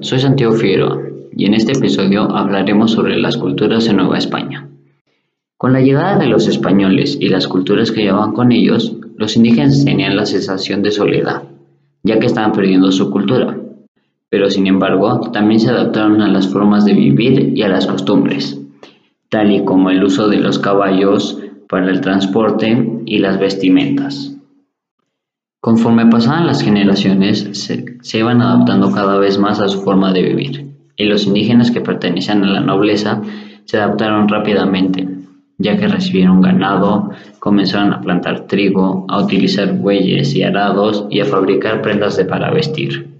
soy Santiago Figueroa y en este episodio hablaremos sobre las culturas en Nueva España. Con la llegada de los españoles y las culturas que llevaban con ellos, los indígenas tenían la sensación de soledad, ya que estaban perdiendo su cultura. Pero sin embargo, también se adaptaron a las formas de vivir y a las costumbres, tal y como el uso de los caballos para el transporte y las vestimentas. Conforme pasaban las generaciones, se, iban adaptando cada vez más a su forma de vivir, y los indígenas que pertenecían a la nobleza se adaptaron rápidamente, ya que recibieron ganado, comenzaron a plantar trigo, a utilizar bueyes y arados y a fabricar prendas de para vestir.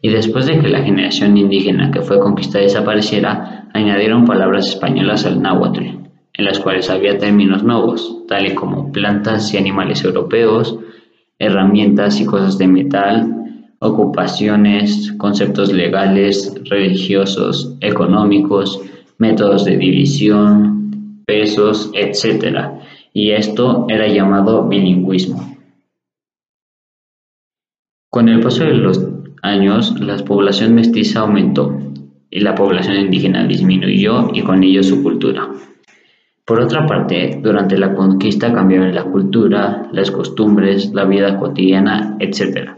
Y después de que la generación indígena que fue conquistada desapareciera, añadieron palabras españolas al náhuatl, en las cuales había términos nuevos, tales como plantas y animales europeos, herramientas y cosas de metal, ocupaciones, conceptos legales, religiosos, económicos, métodos de división, pesos, etc. Y esto era llamado bilingüismo. Con el paso de los años, la población mestiza aumentó y la población indígena disminuyó y con ello su cultura. Por otra parte, durante la conquista cambiaron la cultura, las costumbres, la vida cotidiana, etc.,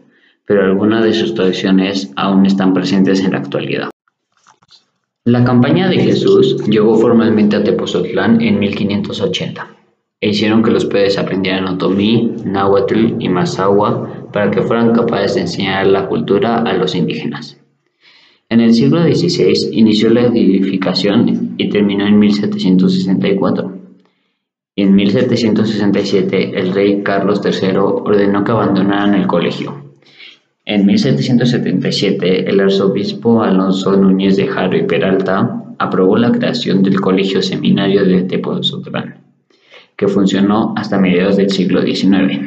pero algunas de sus tradiciones aún están presentes en la actualidad. La campaña de Jesús llegó formalmente a Tepozotlán en 1580 e hicieron que los peces aprendieran otomí, náhuatl y mazahua para que fueran capaces de enseñar la cultura a los indígenas. En el siglo XVI inició la edificación y terminó en 1764. En 1767 el rey Carlos III ordenó que abandonaran el colegio. En 1777 el arzobispo Alonso Núñez de Jaro y Peralta aprobó la creación del Colegio Seminario de Tepozotlán, que funcionó hasta mediados del siglo XIX.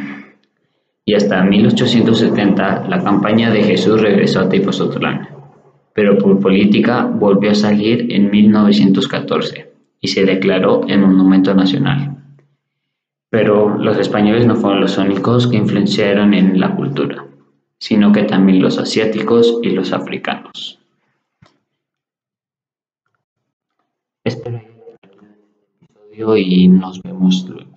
Y hasta 1870 la campaña de Jesús regresó a Tepozotlán pero por política volvió a salir en 1914 y se declaró en monumento nacional. Pero los españoles no fueron los únicos que influenciaron en la cultura, sino que también los asiáticos y los africanos. Espero que este episodio y nos vemos luego.